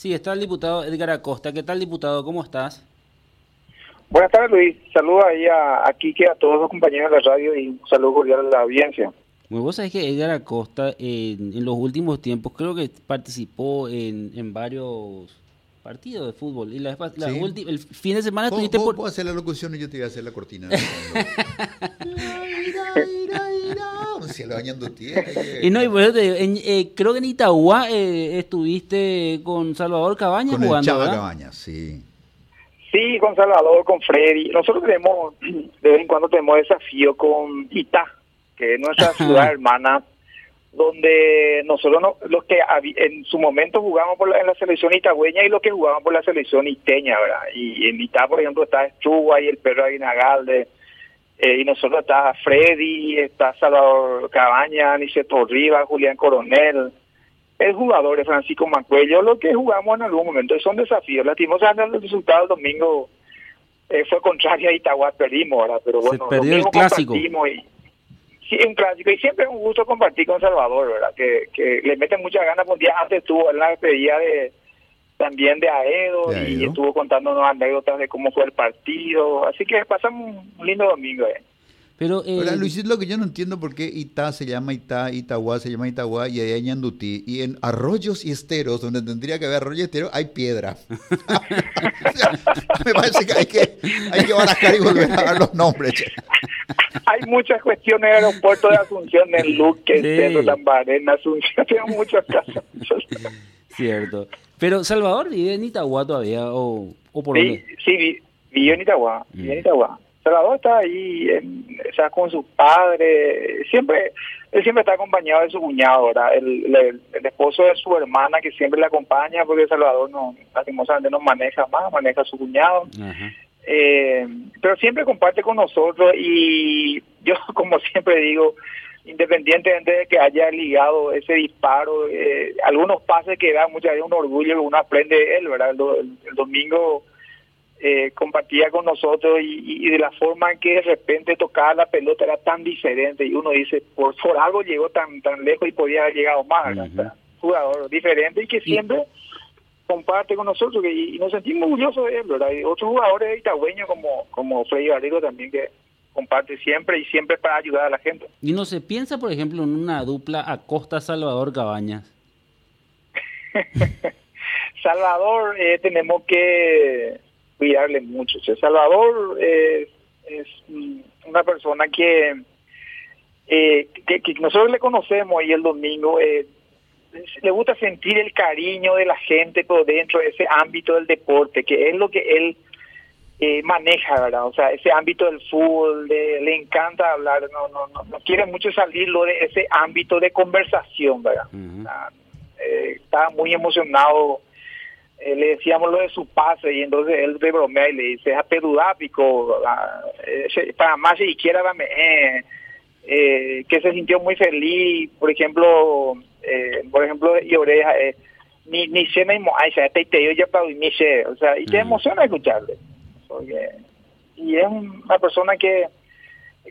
Sí, está el diputado Edgar Acosta. ¿Qué tal, diputado? ¿Cómo estás? Buenas tardes, Luis. Saludos ahí a, a Kike, a todos los compañeros de la radio y un saludo cordial a la audiencia. Bueno, vos sabés que Edgar Acosta en, en los últimos tiempos creo que participó en, en varios partidos de fútbol. Y la, la Sí. ulti- el fin de semana Vos, estuviste vos- por... vos hacer la locución y yo te voy a hacer la cortina. tierra. Y no, y por eso te digo, en- eh, creo que en Itagua eh, estuviste con Salvador Cabañas Con el jugando, Chava ¿verdad? Cabañas, sí. Sí, con Salvador, con Freddy. Nosotros tenemos, de vez en cuando tenemos desafío con Itá, que es nuestra ciudad hermana, donde nosotros no- los que en su momento jugamos por la, en la selección itagüeña y los que jugaban por la selección iteña, ¿verdad? Y en Itá, por ejemplo, está Estruga y el perro Aguinagalde, eh, y nosotros está Freddy, está Salvador Cabaña, Niceto Rivas, Julián Coronel, el jugador de Francisco Mancuello, lo que jugamos en algún momento, son desafíos. Lastimosamente el resultado el domingo eh, fue contrario a Itagua, perdimos, ¿verdad? Pero Se bueno, lo perdió el clásico. compartimos Y, sí, un clásico. Y siempre es un gusto compartir con Salvador, ¿verdad? Que, que le mete muchas ganas. Un día antes estuvo en la despedida de también de Aedo, De y estuvo contándonos anécdotas de cómo fue el partido. Así que pasamos un lindo domingo. ¿eh? Pero, eh, Luis, es lo que yo no entiendo por qué Itá se llama Itá, Itagua se llama Itagua y ahí hay Ñandutí. Y en arroyos y esteros, donde tendría que haber arroyo y estero, hay piedra. O sea, me parece que hay que, hay que barajar y volver a dar los nombres. che. Hay muchas cuestiones de aeropuerto de Asunción, en Luque, en Sí. Cerro Lambarena, Asunción. Tenemos muchos casos. Cierto. Pero Salvador vive en Itagua todavía, o, o por Sí, dónde? sí, vi- vivió en Itagua, vivió en Mm. Itagua. Salvador está ahí, en, o sea, con su padre, siempre, él siempre está acompañado de su cuñado, ¿verdad? El, el, el esposo de su hermana que siempre le acompaña, porque Salvador no, lastimosamente no maneja más, maneja a su cuñado. Ajá. Eh, pero siempre comparte con nosotros y yo, como siempre digo, independientemente de que haya ligado ese disparo, eh, algunos pases que da muchas veces un orgullo que uno aprende de él, ¿verdad? El, do- el- el domingo eh, compartía con nosotros y, de la forma en que de repente tocaba la pelota era tan diferente y uno dice, por, por algo llegó tan tan lejos y podía haber llegado más, sea, jugador diferente y que siempre comparte con nosotros que, y nos sentimos orgullosos de él, ¿verdad? Y otros jugadores itagüeños como, como Freddy Barrigo también que comparte siempre y siempre para ayudar a la gente. Y no se piensa, por ejemplo, en una dupla Acosta-Salvador Cabañas. Salvador eh, tenemos que cuidarle mucho. O sea, Salvador eh, es mm, una persona que, eh, que, que nosotros le conocemos y el domingo eh, le gusta sentir el cariño de la gente pero dentro de ese ámbito del deporte, que es lo que él eh, maneja, ¿verdad? O sea, ese ámbito del fútbol, de- le encanta hablar, no, no, no, no quiere mucho salirlo de ese ámbito de conversación, ¿verdad? Eh, estaba muy emocionado. eh, le decíamos lo de su pase y entonces él de bromea y le dice, a pedudápico, ah, eh, para más si quiera eh, que se sintió muy feliz, por ejemplo, eh, por ejemplo, y oreja, eh, ni ni se me ay, se te yo ya para o sea, y te emociona escucharle. Porque, y es una persona que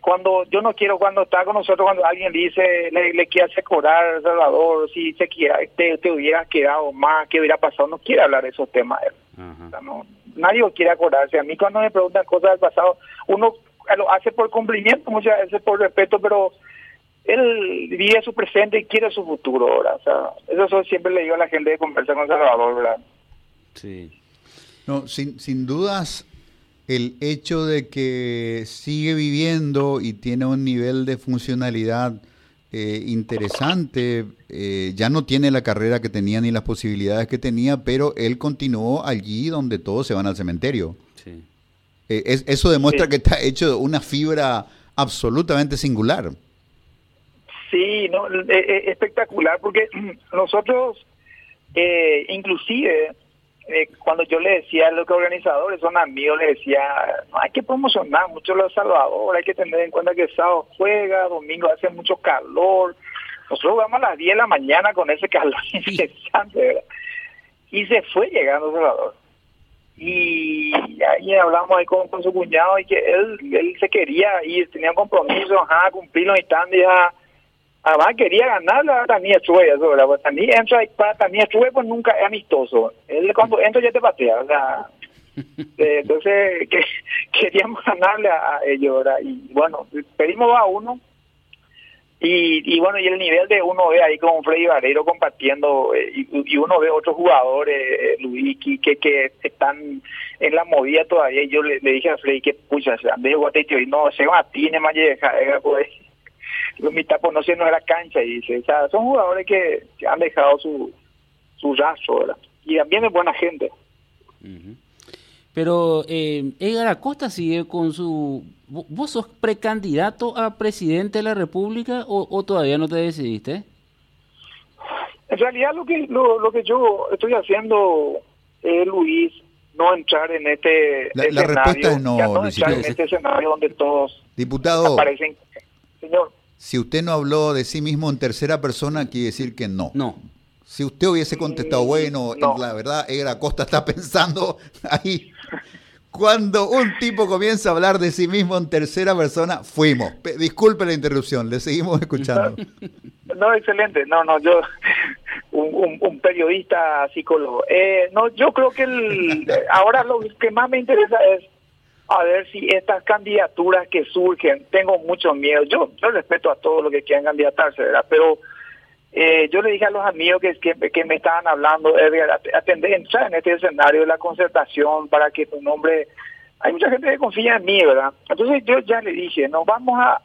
cuando yo no quiero cuando está con nosotros cuando alguien dice le, le quiere hacer cobrar Salvador si se quiera te, te hubiera quedado más qué hubiera pasado no quiere hablar de esos temas él. O Ajá. sea, no, nadie quiere acordarse a mí cuando me preguntan cosas del pasado uno lo hace por cumplimiento muchas veces por respeto pero él vive su presente y quiere su futuro ahora o sea eso eso siempre le digo a la gente de conversar con Salvador verdad Sí. No, sin, sin dudas, el hecho de que sigue viviendo y tiene un nivel de funcionalidad eh, interesante, eh, ya no tiene la carrera que tenía ni las posibilidades que tenía, pero él continuó allí donde todos se van al cementerio. Sí. Eh, es- eso demuestra Sí. que está hecho de una fibra absolutamente singular. Sí, no, espectacular, porque nosotros, eh, inclusive, eh, cuando yo le decía a los organizadores son amigos, le decía, no hay que promocionar mucho los Salvador, hay que tener en cuenta que sábado juega, domingo hace mucho calor. Nosotros jugamos a las 10 de la mañana con ese calor incesante, ¿verdad? Y se fue llegando Salvador. Y ahí hablamos ahí con, su cuñado y que él, él se quería ir, tenía un compromiso, ajá, cumplirlo y tal, y ya Además quería ganar la Tania Chue, eso. Pues Tania entra, para Tania Chue pues nunca es amistoso. Él cuando entra ya te patea, o sea... eh, entonces que, queríamos ganarle a, ellos, ¿verdad? Y bueno, pedimos a uno y, y bueno, y el nivel de uno ve ahí con Freddy Barrero compartiendo eh, y, y uno ve otros jugadores, eh, Luis, que, que están en la movida todavía. Y yo le, le dije a Freddy que, pucha, de Guateque y no, se va a tiene más pues los mitad pues no sé no era cancha y dice, o sea, son jugadores que, que han dejado su, su rastro, ¿verdad? Y también es buena gente. Pero eh, Edgar Acosta sigue con su... ¿Vos sos precandidato a presidente de la República o, o todavía no te decidiste? En realidad lo que lo, lo que yo estoy haciendo, eh, Luis, no entrar en este La, la escenario, respuesta es no, ya no Luis entrar en este escenario donde todos Diputado, aparecen. Señor, si usted no habló de sí mismo en tercera persona, quiere decir que no. No. Si usted hubiese contestado, bueno, no. la verdad, Edgar Acosta está pensando ahí. Cuando un tipo comienza a hablar de sí mismo en tercera persona, fuimos. Pe- disculpe la interrupción, le seguimos escuchando. No, excelente. No, no, yo, un, un, un periodista psicólogo. Eh, no, yo creo que el, ahora lo que más me interesa es a ver si estas candidaturas que surgen, tengo mucho miedo. Yo, yo respeto a todos los que quieran candidatarse, ¿verdad? Pero eh, yo le dije a los amigos que, que, que me estaban hablando, atender, entrar en este escenario de la concertación para que tu nombre... Hay mucha gente que confía en mí, ¿verdad? Entonces yo ya le dije, no vamos a,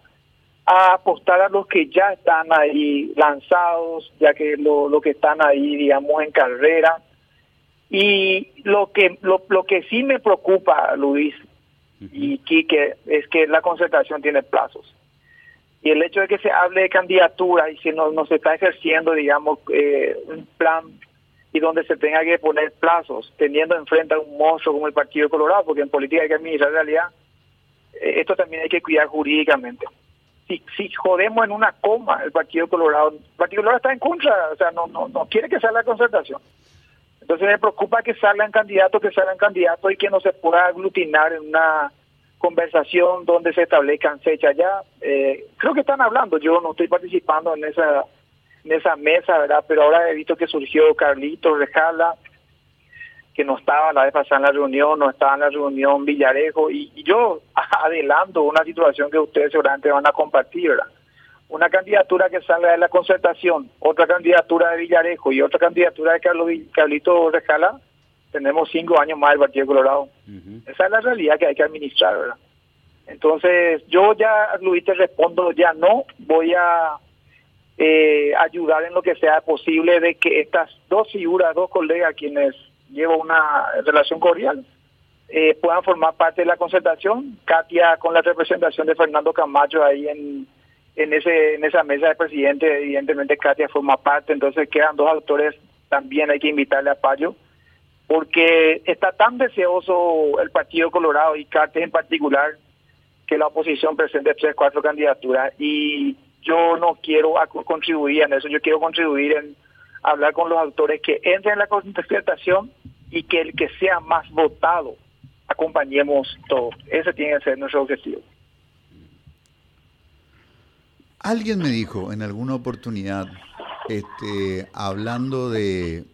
a apostar a los que ya están ahí lanzados, ya que lo, lo que están ahí, digamos, en carrera. Y lo que lo, lo que sí me preocupa, Luis y Quique, es que la concertación tiene plazos. Y el hecho de que se hable de candidatura y si no, no se está ejerciendo, digamos, eh, un plan y donde se tenga que poner plazos, teniendo enfrente a un monstruo como el Partido Colorado, porque en política hay que administrar realidad, eh, esto también hay que cuidar jurídicamente. Si, si jodemos en una coma el Partido Colorado, el Partido Colorado está en contra, o sea, no, no, no quiere que salga la concertación. Entonces me preocupa que salgan candidatos, que salgan candidatos y que no se pueda aglutinar en una conversación donde se establezcan fechas ya. Eh, creo que están hablando, yo no estoy participando en esa en esa mesa, ¿verdad? Pero ahora he visto que surgió Carlito Rejala, que no estaba la vez pasada en la reunión, no estaba en la reunión Villarejo, y, y yo adelanto una situación que ustedes seguramente van a compartir, ¿verdad? Una candidatura que salga de la concertación, otra candidatura de Villarejo y otra candidatura de Carlos, Carlito Rejala, tenemos cinco años más del Partido Colorado. Esa es la realidad que hay que administrar, ¿verdad? Entonces, yo ya, Luis, te respondo, ya no voy a eh, ayudar en lo que sea posible de que estas dos figuras, dos colegas quienes llevo una relación cordial, eh, puedan formar parte de la concertación. Katia con la representación de Fernando Camacho ahí en, en, ese, en esa mesa de presidente, evidentemente Katia forma parte, entonces quedan dos autores, también hay que invitarle a Payo, porque está tan deseoso el Partido Colorado y Katia en particular que la oposición presente tres, cuatro candidaturas y yo no quiero contribuir en eso, yo quiero contribuir en hablar con los autores que entren en la concertación y que el que sea más votado acompañemos todo. Ese tiene que ser nuestro objetivo. Alguien me dijo en alguna oportunidad, este, hablando de,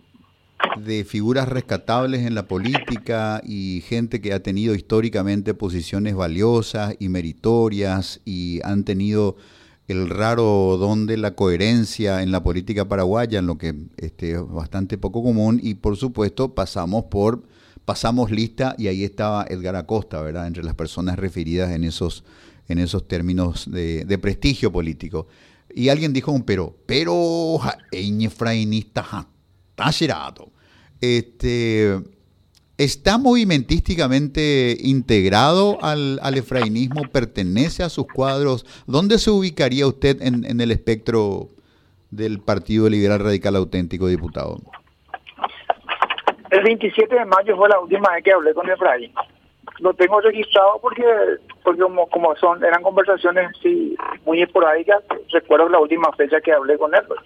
de figuras rescatables en la política y gente que ha tenido históricamente posiciones valiosas y meritorias y han tenido el raro don de la coherencia en la política paraguaya, en lo que este, es bastante poco común, y por supuesto pasamos por, pasamos lista y ahí estaba Edgar Acosta, ¿verdad? Entre las personas referidas en esos, en esos términos de, prestigio político. Y alguien dijo un pero, pero está gerado. Este, ¿Está movimentísticamente integrado al, al efrainismo? ¿Pertenece a sus cuadros? ¿Dónde se ubicaría usted en, en el espectro del Partido Liberal Radical Auténtico, diputado? El 27 de mayo fue la última vez que hablé con Efraín. Lo tengo registrado porque porque como, como son eran conversaciones sí, muy esporádicas. Recuerdo la última fecha que hablé con él. pues.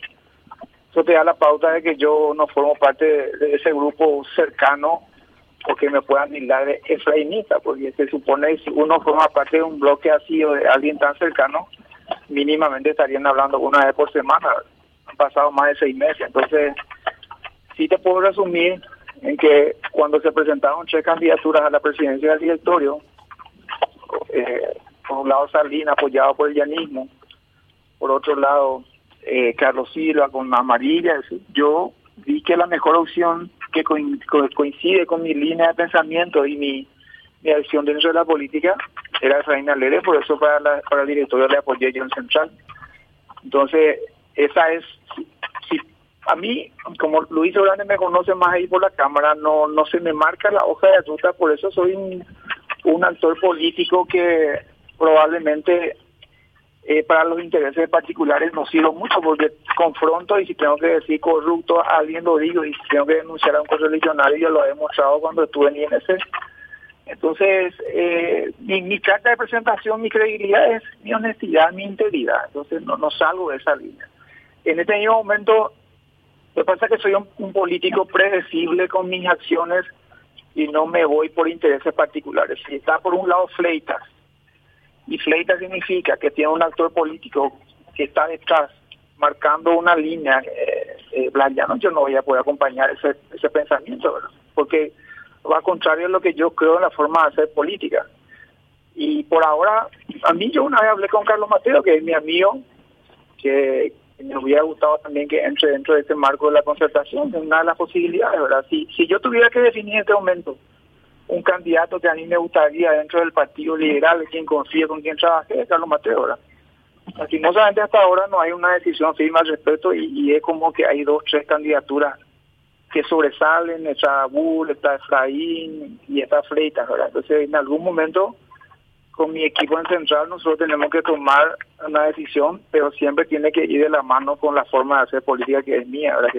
Eso te da la pauta de que yo no formo parte de, ese grupo cercano o que me puedan tildar de efrainista, porque se supone que si uno forma parte de un bloque así o de alguien tan cercano, mínimamente estarían hablando una vez por semana. Han pasado más de seis meses, entonces sí te puedo resumir en que cuando se presentaron tres candidaturas a la presidencia del directorio, eh, por un lado Salín apoyado por el llanismo, por otro lado eh, Carlos Silva con Amarilla, yo vi que la mejor opción que coincide con mi línea de pensamiento y mi, mi acción dentro de la política era Reina Lere, por eso para, la, para el directorio le apoyé yo en Central. Entonces, esa es, a mí, como Luis Orane me conoce más ahí por la cámara, no, no se me marca la hoja de ruta, por eso soy un, un actor político que probablemente eh, para los intereses particulares no sirvo mucho porque confronto y si tengo que decir corrupto a alguien lo digo y si tengo que denunciar a un correligionario yo lo he demostrado cuando estuve en INS. Entonces, eh, mi, carta de presentación, mi credibilidad es mi honestidad, mi integridad. Entonces, no, salgo de esa línea. En este mismo momento, lo que pasa que soy un político predecible con mis acciones y no me voy por intereses particulares. Si está por un lado Fleitas, y Fleita significa que tiene un actor político que está detrás, marcando una línea, eh, eh yo no voy a poder acompañar ese, ese pensamiento, ¿verdad? porque va contrario a lo que yo creo en la forma de hacer política. Y por ahora, a mí yo una vez hablé con Carlos Mateo, que es mi amigo, que, me hubiera gustado también que entre dentro de este marco de la concertación, de una de las posibilidades, ¿verdad? Si, si yo tuviera que definir en este momento un candidato que a mí me gustaría dentro del Partido Liberal, quien confíe, con quien trabaje, es Carlos Mateo, ¿verdad? Lastimosamente hasta ahora no hay una decisión firme al respecto y, es como que hay dos, tres candidaturas que sobresalen, está Bull, está Efraín y está Freitas, ¿verdad? Entonces en algún momento con mi equipo en central nosotros tenemos que tomar una decisión, pero siempre tiene que ir de la mano con la forma de hacer política que es mía, ¿verdad?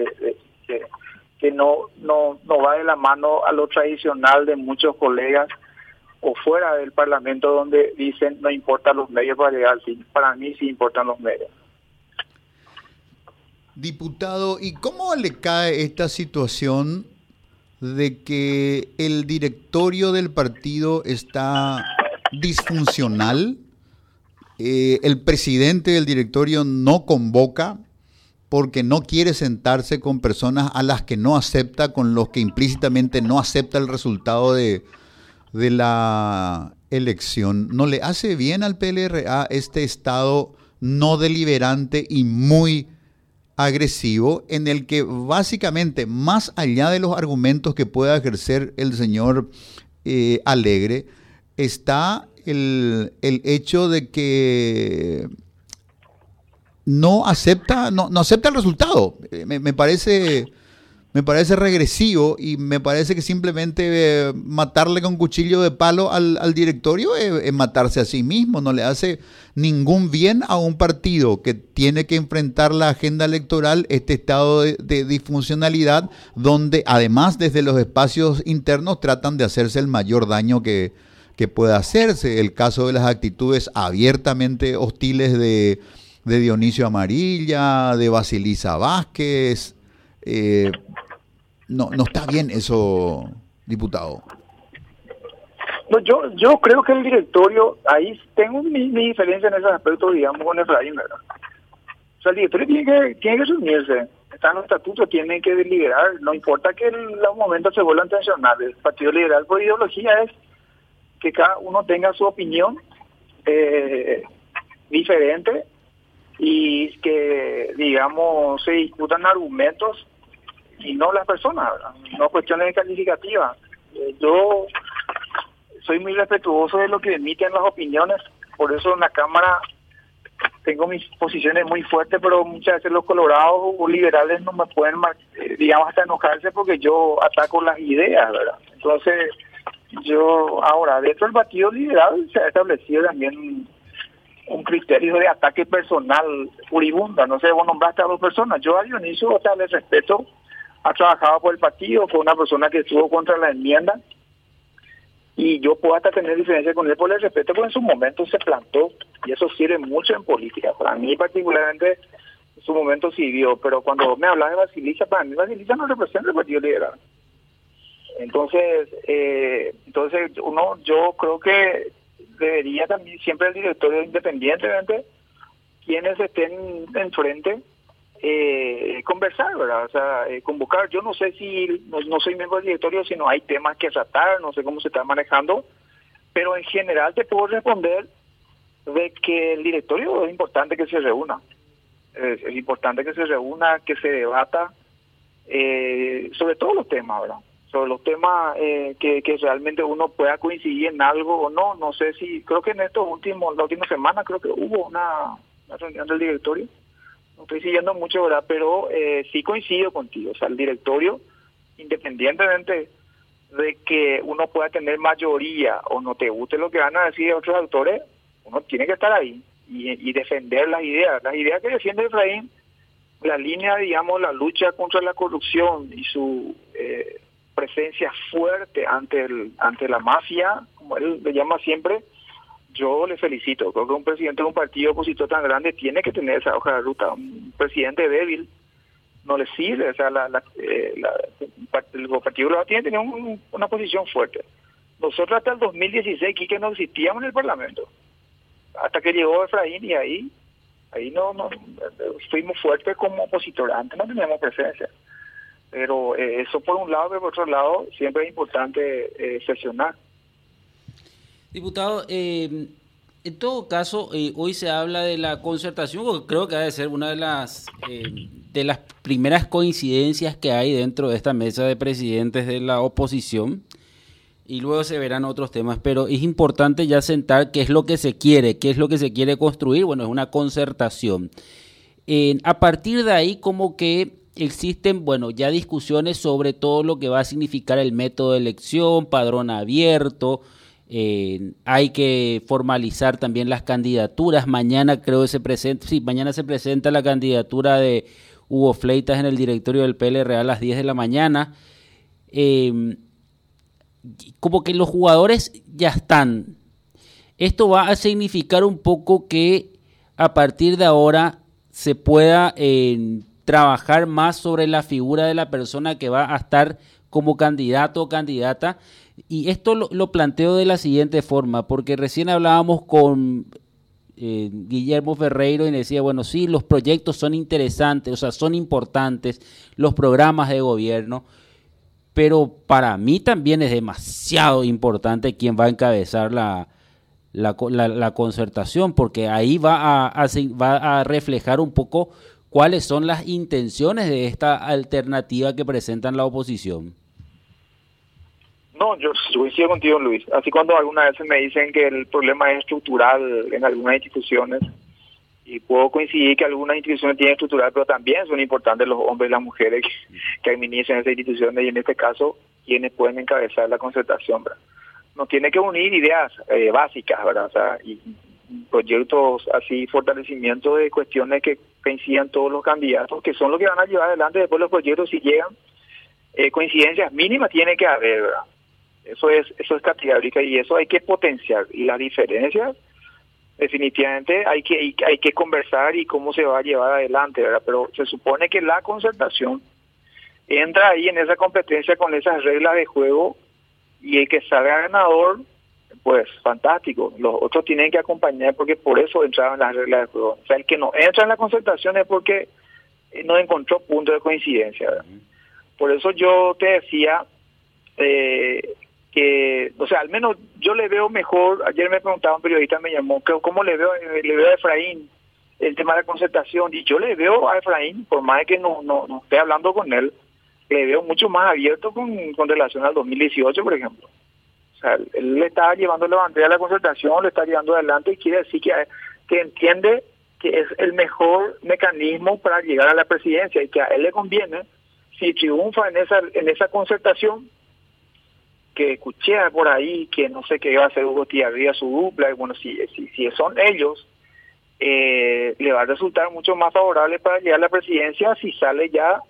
Que, no, no, no va de la mano a lo tradicional de muchos colegas o fuera del Parlamento donde dicen no importan los medios para llegar al Para mí sí importan los medios. Diputado, ¿y cómo le cae esta situación de que el directorio del partido está disfuncional, eh, el presidente del directorio no convoca porque no quiere sentarse con personas a las que no acepta, con los que implícitamente no acepta el resultado de, de la elección. ¿No le hace bien al PLRA este estado no deliberante y muy agresivo en el que básicamente, más allá de los argumentos que pueda ejercer el señor eh, Alegre, está el, hecho de que no acepta, no, no acepta el resultado. Eh, me, parece, me parece regresivo y me parece que simplemente eh, matarle con cuchillo de palo al, directorio es, matarse a sí mismo, no le hace ningún bien a un partido que tiene que enfrentar la agenda electoral, este estado de, de disfuncionalidad, donde además desde los espacios internos tratan de hacerse el mayor daño que, que pueda hacerse. El caso de las actitudes abiertamente hostiles de, Dionisio Amarilla, de Basilisa Vázquez. Eh, no, no está bien eso, diputado. No, yo, yo creo que el directorio, ahí tengo mi, diferencia en ese aspecto, digamos, con Efraín, ¿verdad? O sea, el directorio tiene que, tiene que reunirse, está en los estatutos, tiene que deliberar, no importa que en los momentos se vuelvan tensionales. El Partido Liberal por ideología es que cada uno tenga su opinión eh, diferente y que, digamos, se discutan argumentos y no las personas, no cuestiones calificativas. Eh, yo soy muy respetuoso de lo que emiten las opiniones, por eso en la Cámara tengo mis posiciones muy fuertes, pero muchas veces los colorados o liberales no me pueden, eh, digamos, hasta enojarse porque yo ataco las ideas, ¿verdad? Entonces, yo, ahora, dentro del partido liberal se ha establecido también un criterio de ataque personal furibunda. No sé, vos nombraste a dos personas. Yo a Dionisio, o sea, le respeto, ha trabajado por el partido, fue una persona que estuvo contra la enmienda y yo puedo hasta tener diferencia con él por el respeto, porque en su momento se plantó y eso sirve mucho en política. Para mí particularmente en su momento sirvió, pero cuando me hablas de Basilisa, para mí Basilisa no representa el Partido Liberal. Entonces, eh, entonces uno, yo creo que debería también siempre el directorio independientemente quienes estén enfrente eh, conversar, ¿verdad? O sea, eh, convocar. Yo no sé si, no, soy miembro del directorio, si no hay temas que tratar, no sé cómo se está manejando, pero en general te puedo responder de que el directorio es importante que se reúna. Es, importante que se reúna, que se debata eh, sobre todos los temas, ¿verdad? Los temas eh, que, realmente uno pueda coincidir en algo o no. No sé si, creo que en estos últimos, la última semana creo que hubo una reunión del directorio no estoy siguiendo mucho, ¿verdad? Pero eh, sí coincido contigo. O sea, el directorio, independientemente de que uno pueda tener mayoría o no te guste lo que van a decir otros autores, uno tiene que estar ahí y, defender las ideas. Las ideas que defiende Efraín, la línea, digamos, la lucha contra la corrupción y su eh, presencia fuerte ante, el, ante la mafia, como él le llama siempre, yo le felicito. Creo que un presidente de un partido opositor tan grande tiene que tener esa hoja de ruta. Un presidente débil no le sirve. O sea, la, la, eh, el partido tiene que tener una posición fuerte. Nosotros hasta el 2016, que no existíamos en el Parlamento. Hasta que llegó Efraín y ahí ahí no, no fuimos fuertes como opositor. Antes no teníamos presencia. Pero eh, eso por un lado, pero por otro lado, siempre es importante eh, sesionar. Diputado, eh, en todo caso, eh, hoy se habla de la concertación, porque creo que ha de ser una de las, de las primeras coincidencias que hay dentro de esta mesa de presidentes de la oposición. Y luego se verán otros temas, pero es importante ya sentar qué es lo que se quiere, qué es lo que se quiere construir. Bueno, es una concertación. a partir de ahí, como que existen, bueno, ya discusiones sobre todo lo que va a significar el método de elección, padrón abierto, eh, hay que formalizar también las candidaturas. Mañana creo que se presenta, sí, mañana se presenta la candidatura de Hugo Fleitas en el directorio del PLR a las 10 de la mañana. Eh, como que los jugadores ya están. Esto va a significar un poco que a partir de ahora se pueda eh, trabajar más sobre la figura de la persona que va a estar como candidato o candidata. Y esto lo, planteo de la siguiente forma, porque recién hablábamos con eh, Guillermo Ferreiro y decía, bueno, sí, los proyectos son interesantes, o sea, son importantes, los programas de gobierno, pero para mí también es demasiado importante quién va a encabezar la, la, concertación, porque ahí va va a reflejar un poco cuáles son las intenciones de esta alternativa que presentan la oposición. No, yo coincido contigo, Luis. Así cuando algunas veces me dicen que el problema es estructural en algunas instituciones, y puedo coincidir que algunas instituciones tienen estructural, pero también son importantes los hombres y las mujeres que, administran esas instituciones, y en este caso, quienes pueden encabezar la concertación. ¿verdad? Nos tiene que unir ideas eh, básicas, ¿verdad? Y proyectos así, fortalecimiento de cuestiones que coincidan todos los candidatos, que son los que van a llevar adelante después los proyectos si llegan. Eh, coincidencias mínimas tiene que haber, ¿verdad? Eso es, eso es categórica y eso hay que potenciar. Y las diferencias, definitivamente hay que, hay que conversar y cómo se va a llevar adelante, ¿verdad? Pero se supone que la concertación entra ahí en esa competencia con esas reglas de juego y el que salga ganador, pues fantástico. Los otros tienen que acompañar porque por eso entraban las reglas de juego. O sea, el que no entra en la concertación es porque no encontró punto de coincidencia. ¿verdad? Por eso yo te decía eh, que, o sea, al menos yo le veo mejor, ayer me preguntaba un periodista, me llamó, ¿cómo le veo, le veo a Efraín el tema de la concertación? Y yo le veo a Efraín, por más que no, no, no esté hablando con él, le veo mucho más abierto con, con relación al 2018, por ejemplo. O sea, él le está llevando la bandera a la concertación, le está llevando adelante y quiere decir que, que entiende que es el mejor mecanismo para llegar a la presidencia y que a él le conviene, si triunfa en esa, en esa concertación, que escuché por ahí que no sé qué iba a hacer Hugo Tiarría su dupla, y bueno, si, si, si son ellos, eh, le va a resultar mucho más favorable para llegar a la presidencia si sale ya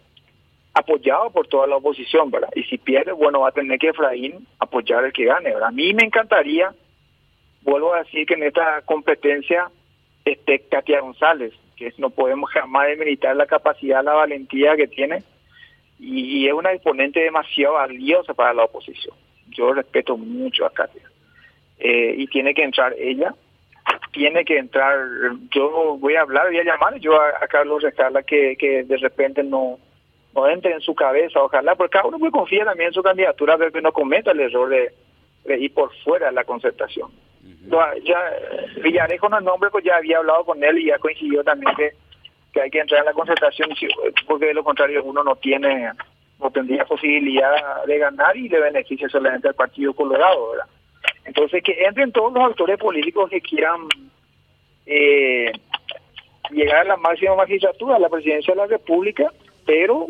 apoyado por toda la oposición, ¿verdad? Y si pierde, bueno, va a tener que Efraín apoyar el que gane. A mí me encantaría, vuelvo a decir que en esta competencia esté Katia González, que no podemos jamás demeritar la capacidad, la valentía que tiene, y, y es una exponente demasiado valiosa para la oposición yo respeto mucho a Katia. Eh, y tiene que entrar ella. tiene que entrar, yo voy a hablar, voy a llamar yo a, Carlos Rescala que, que de repente no, no entre en su cabeza, ojalá, porque cada uno confía también en su candidatura, ver que no cometa el error de, ir por fuera de la concertación. ya Villarejo no es nombre, pues ya había hablado con él y ya coincidió también que, que hay que entrar en la concertación, porque de lo contrario uno no tiene, no tendría posibilidad de ganar y le beneficia solamente al Partido Colorado, ¿verdad? Entonces, que entren todos los actores políticos que quieran eh, llegar a la máxima magistratura, a la presidencia de la República, pero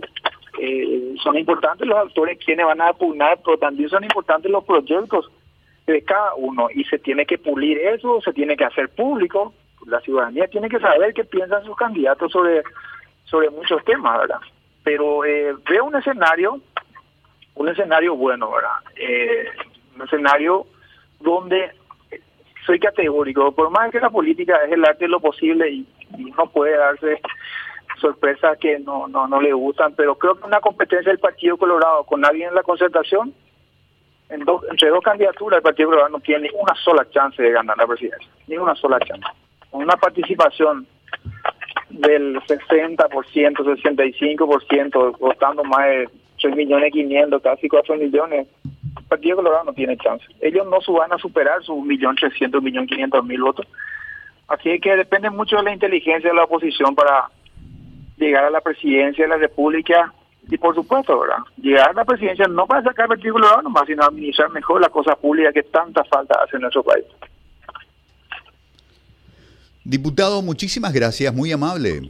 eh, son importantes los actores quienes van a pugnar, pero también son importantes los proyectos de cada uno y se tiene que pulir eso, se tiene que hacer público, la ciudadanía tiene que saber qué piensan sus candidatos sobre, sobre muchos temas, ¿verdad? Pero eh, veo un escenario, un escenario bueno, ¿verdad? Eh, un escenario donde soy categórico, por más que la política es el arte de lo posible y, no puede darse sorpresas que no, no, no le gustan, pero creo que una competencia del Partido Colorado con nadie en la concertación, en dos, entre dos candidaturas el Partido Colorado no tiene ni una sola chance de ganar la presidencia, ni una sola chance. Con una participación del 60%, 65%, costando más de 3 millones 500, casi 4 millones, Partido Colorado no tiene chance. Ellos no van a superar sus millón trescientos, millón quinientos mil votos. Así que depende mucho de la inteligencia de la oposición para llegar a la presidencia de la República y por supuesto, ¿verdad? Llegar a la presidencia no para sacar Colorado nomás, sino administrar mejor la cosa pública que tanta falta hace en nuestro país. Diputado, muchísimas gracias, muy amable.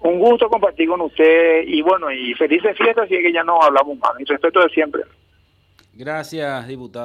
Un gusto compartir con usted y bueno, y felices fiestas, y que ya no hablamos más. Y respeto de siempre. Gracias, diputado.